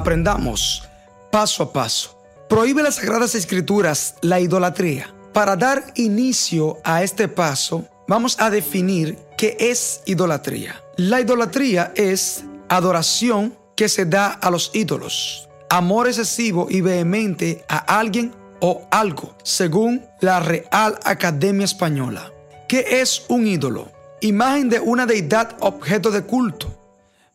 Aprendamos paso a paso. Prohíbe las Sagradas Escrituras la idolatría. Para dar inicio a este paso, vamos a definir qué es idolatría. La idolatría es adoración que se da a los ídolos, amor excesivo y vehemente a alguien o algo, según la Real Academia Española. ¿Qué es un ídolo? Imagen de una deidad objeto de culto,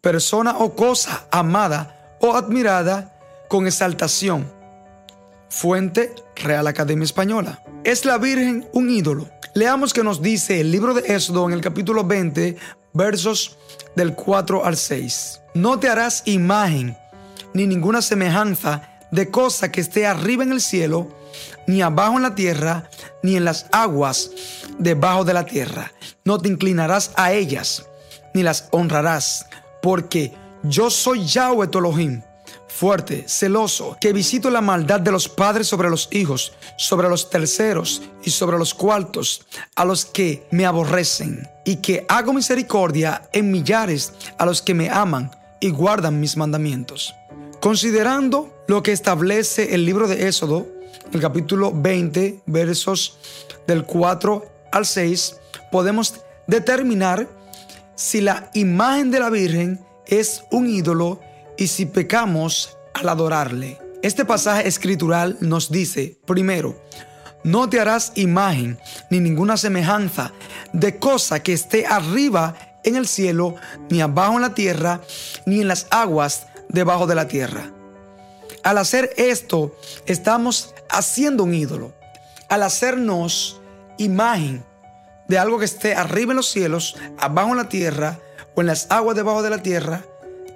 persona o cosa amada o admirada con exaltación. Fuente Real Academia Española. ¿Es la Virgen un ídolo? Leamos que nos dice el libro de Éxodo en el capítulo 20, versos del 4 al 6. No te harás imagen ni ninguna semejanza de cosa que esté arriba en el cielo, ni abajo en la tierra, ni en las aguas debajo de la tierra. No te inclinarás a ellas, ni las honrarás, porque yo soy Yahweh tu fuerte, celoso, que visito la maldad de los padres sobre los hijos, sobre los terceros y sobre los cuartos, a los que me aborrecen, y que hago misericordia en millares a los que me aman y guardan mis mandamientos. Considerando lo que establece el libro de Éxodo, el capítulo 20, versos del 4 al 6, podemos determinar si la imagen de la Virgen es un ídolo y si pecamos al adorarle. Este pasaje escritural nos dice, primero, no te harás imagen ni ninguna semejanza de cosa que esté arriba en el cielo, ni abajo en la tierra, ni en las aguas debajo de la tierra. Al hacer esto, estamos haciendo un ídolo. Al hacernos imagen de algo que esté arriba en los cielos, abajo en la tierra o en las aguas debajo de la tierra,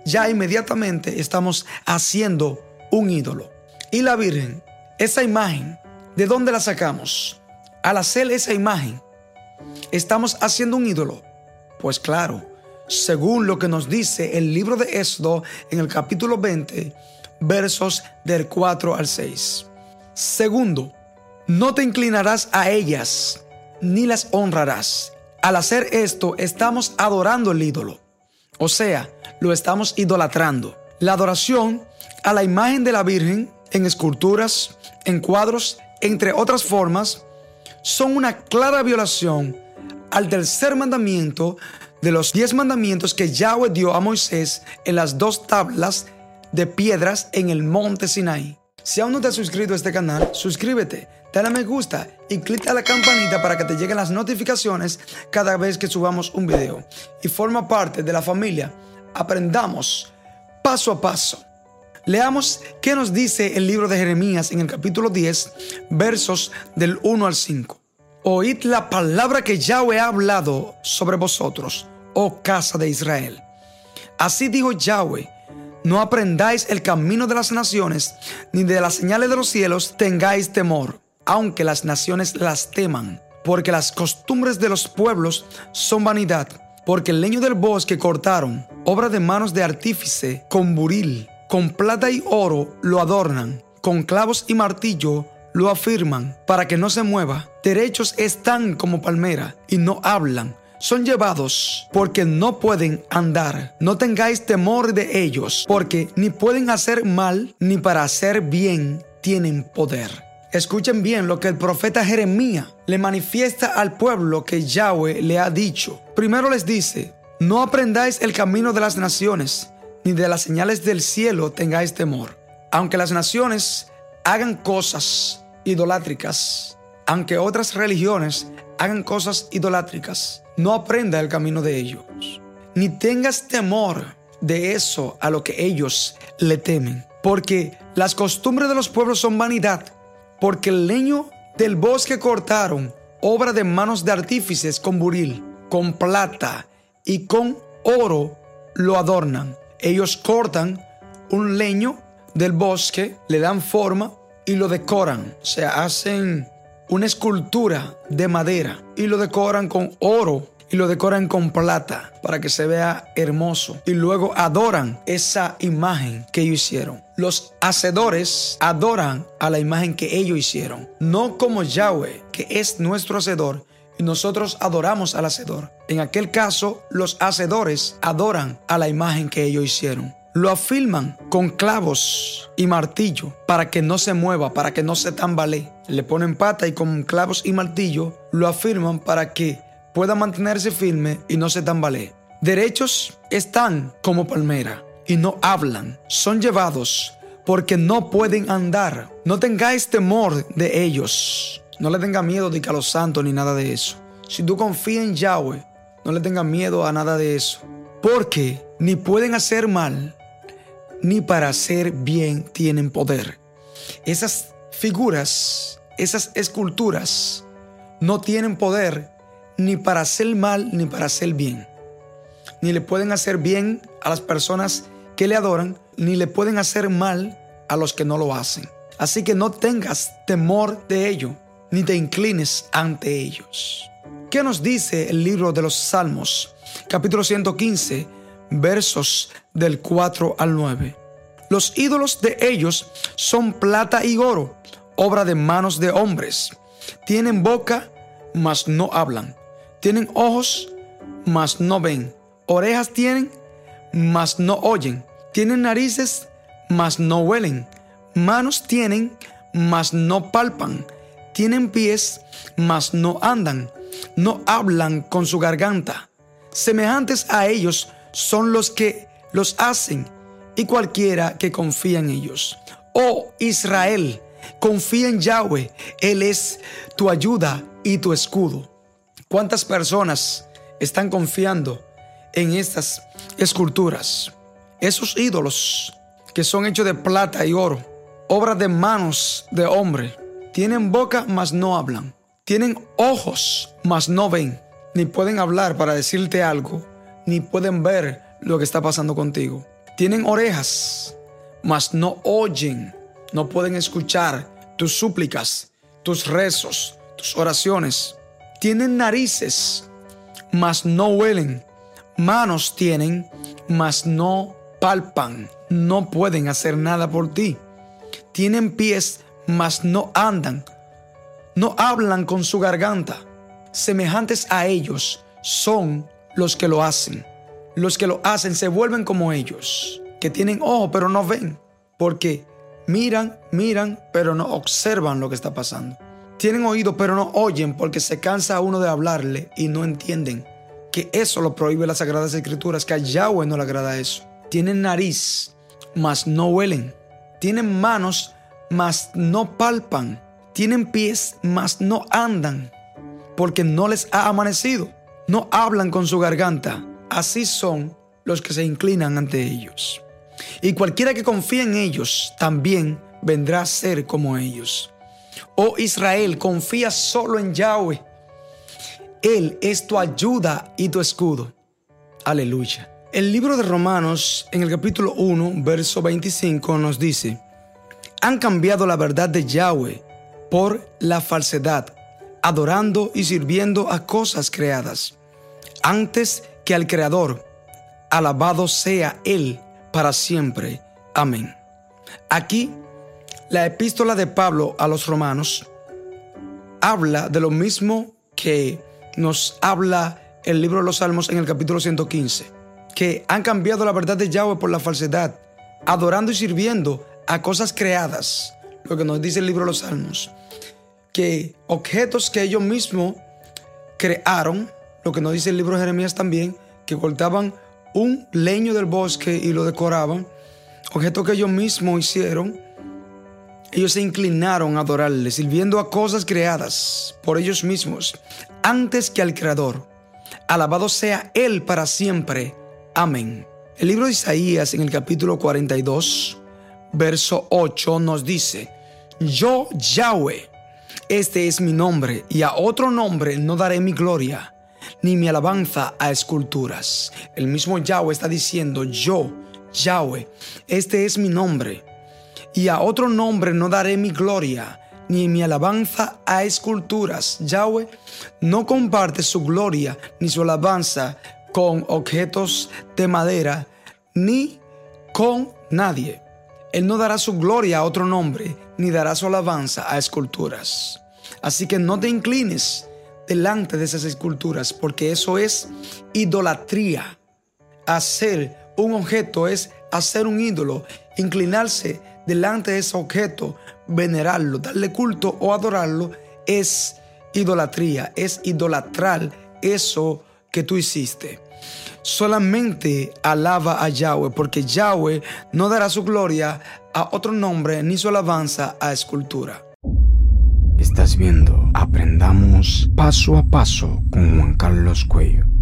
ya inmediatamente estamos haciendo un ídolo. Y la Virgen, esa imagen, ¿de dónde la sacamos? Al hacer esa imagen, ¿estamos haciendo un ídolo? Pues claro, según lo que nos dice el libro de Éxodo en el capítulo 20, versos del 4 al 6. Segundo, no te inclinarás a ellas, ni las honrarás. Al hacer esto, estamos adorando el ídolo. O sea, lo estamos idolatrando. La adoración a la imagen de la Virgen en esculturas, en cuadros, entre otras formas, son una clara violación al tercer mandamiento de los diez mandamientos que Yahweh dio a Moisés en las dos tablas de piedras en el monte Sinai. Si aún no te has suscrito a este canal, suscríbete, dale me gusta y clica la campanita para que te lleguen las notificaciones cada vez que subamos un video. Y forma parte de la familia. Aprendamos paso a paso. Leamos qué nos dice el libro de Jeremías en el capítulo 10, versos del 1 al 5. Oíd la palabra que Yahweh ha hablado sobre vosotros, oh casa de Israel. Así dijo Yahweh, no aprendáis el camino de las naciones, ni de las señales de los cielos tengáis temor, aunque las naciones las teman, porque las costumbres de los pueblos son vanidad, porque el leño del bosque cortaron, obra de manos de artífice, con buril, con plata y oro lo adornan, con clavos y martillo lo afirman para que no se mueva. Derechos están como palmera y no hablan. Son llevados porque no pueden andar. No tengáis temor de ellos, porque ni pueden hacer mal ni para hacer bien tienen poder. Escuchen bien lo que el profeta Jeremías le manifiesta al pueblo que Yahweh le ha dicho. Primero les dice, no aprendáis el camino de las naciones, ni de las señales del cielo tengáis temor. Aunque las naciones hagan cosas idolátricas, aunque otras religiones hagan cosas idolátricas, no aprenda el camino de ellos. Ni tengas temor de eso a lo que ellos le temen, porque las costumbres de los pueblos son vanidad, porque el leño del bosque cortaron, obra de manos de artífices con buril, con plata y con oro lo adornan. Ellos cortan un leño del bosque, le dan forma y lo decoran. O sea, hacen una escultura de madera y lo decoran con oro y lo decoran con plata para que se vea hermoso. Y luego adoran esa imagen que ellos hicieron. Los hacedores adoran a la imagen que ellos hicieron. No como Yahweh, que es nuestro hacedor. Y nosotros adoramos al hacedor. En aquel caso, los hacedores adoran a la imagen que ellos hicieron. lo afirman con clavos y martillo para que no se mueva, para que no se tambalee. Le ponen pata y con clavos y martillo lo afirman para que pueda mantenerse firme y no se tambalee. Derechos están como palmera y no hablan, son llevados porque no pueden andar. No tengáis temor de ellos. No le tenga miedo de que a los santos ni nada de eso. Si tú confías en Yahweh, no le tengas miedo a nada de eso. Porque ni pueden hacer mal, ni para hacer bien tienen poder. Esas figuras, esas esculturas, no tienen poder ni para hacer mal ni para hacer bien. Ni le pueden hacer bien a las personas que le adoran, ni le pueden hacer mal a los que no lo hacen. Así que no tengas temor de ello, ni te inclines ante ellos. ¿Qué nos dice el libro de los Salmos, capítulo 115, versos del 4 al 9? Los ídolos de ellos son plata y oro, obra de manos de hombres. Tienen boca, mas no hablan. Tienen ojos, mas no ven. Orejas tienen, mas no oyen. Tienen narices, mas no huelen. Manos tienen, mas no palpan. Tienen pies, mas no andan. No hablan con su garganta. Semejantes a ellos son los que los hacen y cualquiera que confía en ellos. Oh Israel, confía en Yahweh. Él es tu ayuda y tu escudo. ¿Cuántas personas están confiando en estas esculturas? Esos ídolos que son hechos de plata y oro, obras de manos de hombre, tienen boca mas no hablan, tienen ojos mas no ven, ni pueden hablar para decirte algo, ni pueden ver lo que está pasando contigo. Tienen orejas, mas no oyen, no pueden escuchar tus súplicas, tus rezos, tus oraciones. Tienen narices, mas no huelen. Manos tienen, mas no palpan, no pueden hacer nada por ti. Tienen pies, mas no andan. No hablan con su garganta. Semejantes a ellos son los que lo hacen. Los que lo hacen se vuelven como ellos, que tienen ojos pero no ven, porque miran, miran, pero no observan lo que está pasando. Tienen oído pero no oyen porque se cansa uno de hablarle y no entienden que eso lo prohíbe las Sagradas Escrituras, que a Yahweh no le agrada eso. Tienen nariz, mas no huelen. Tienen manos, mas no palpan. Tienen pies, mas no andan, porque no les ha amanecido. No hablan con su garganta. Así son los que se inclinan ante ellos. Y cualquiera que confíe en ellos también vendrá a ser como ellos. Oh Israel, confía solo en Yahweh. Él es tu ayuda y tu escudo. Aleluya. El libro de Romanos, en el capítulo 1, verso 25, nos dice, han cambiado la verdad de Yahweh por la falsedad, adorando y sirviendo a cosas creadas, antes que al Creador. Alabado sea Él para siempre. Amén. Aquí, la epístola de Pablo a los romanos habla de lo mismo que nos habla el libro de los Salmos en el capítulo 115 que han cambiado la verdad de Yahweh por la falsedad, adorando y sirviendo a cosas creadas, lo que nos dice el libro de los Salmos, que objetos que ellos mismos crearon, lo que nos dice el libro de Jeremías también, que cortaban un leño del bosque y lo decoraban, objetos que ellos mismos hicieron, ellos se inclinaron a adorarle, sirviendo a cosas creadas por ellos mismos, antes que al Creador. Alabado sea Él para siempre. Amén. El libro de Isaías en el capítulo 42, verso 8 nos dice, Yo Yahweh, este es mi nombre, y a otro nombre no daré mi gloria, ni mi alabanza a esculturas. El mismo Yahweh está diciendo, Yo, Yahweh, este es mi nombre, y a otro nombre no daré mi gloria, ni mi alabanza a esculturas. Yahweh no comparte su gloria ni su alabanza con objetos de madera, ni con nadie. Él no dará su gloria a otro nombre, ni dará su alabanza a esculturas. Así que no te inclines delante de esas esculturas, porque eso es idolatría. Hacer un objeto es hacer un ídolo, inclinarse delante de ese objeto, venerarlo, darle culto o adorarlo, es idolatría, es idolatrar eso que tú hiciste. Solamente alaba a Yahweh, porque Yahweh no dará su gloria a otro nombre ni su alabanza a escultura. Estás viendo Aprendamos paso a paso con Juan Carlos Cuello.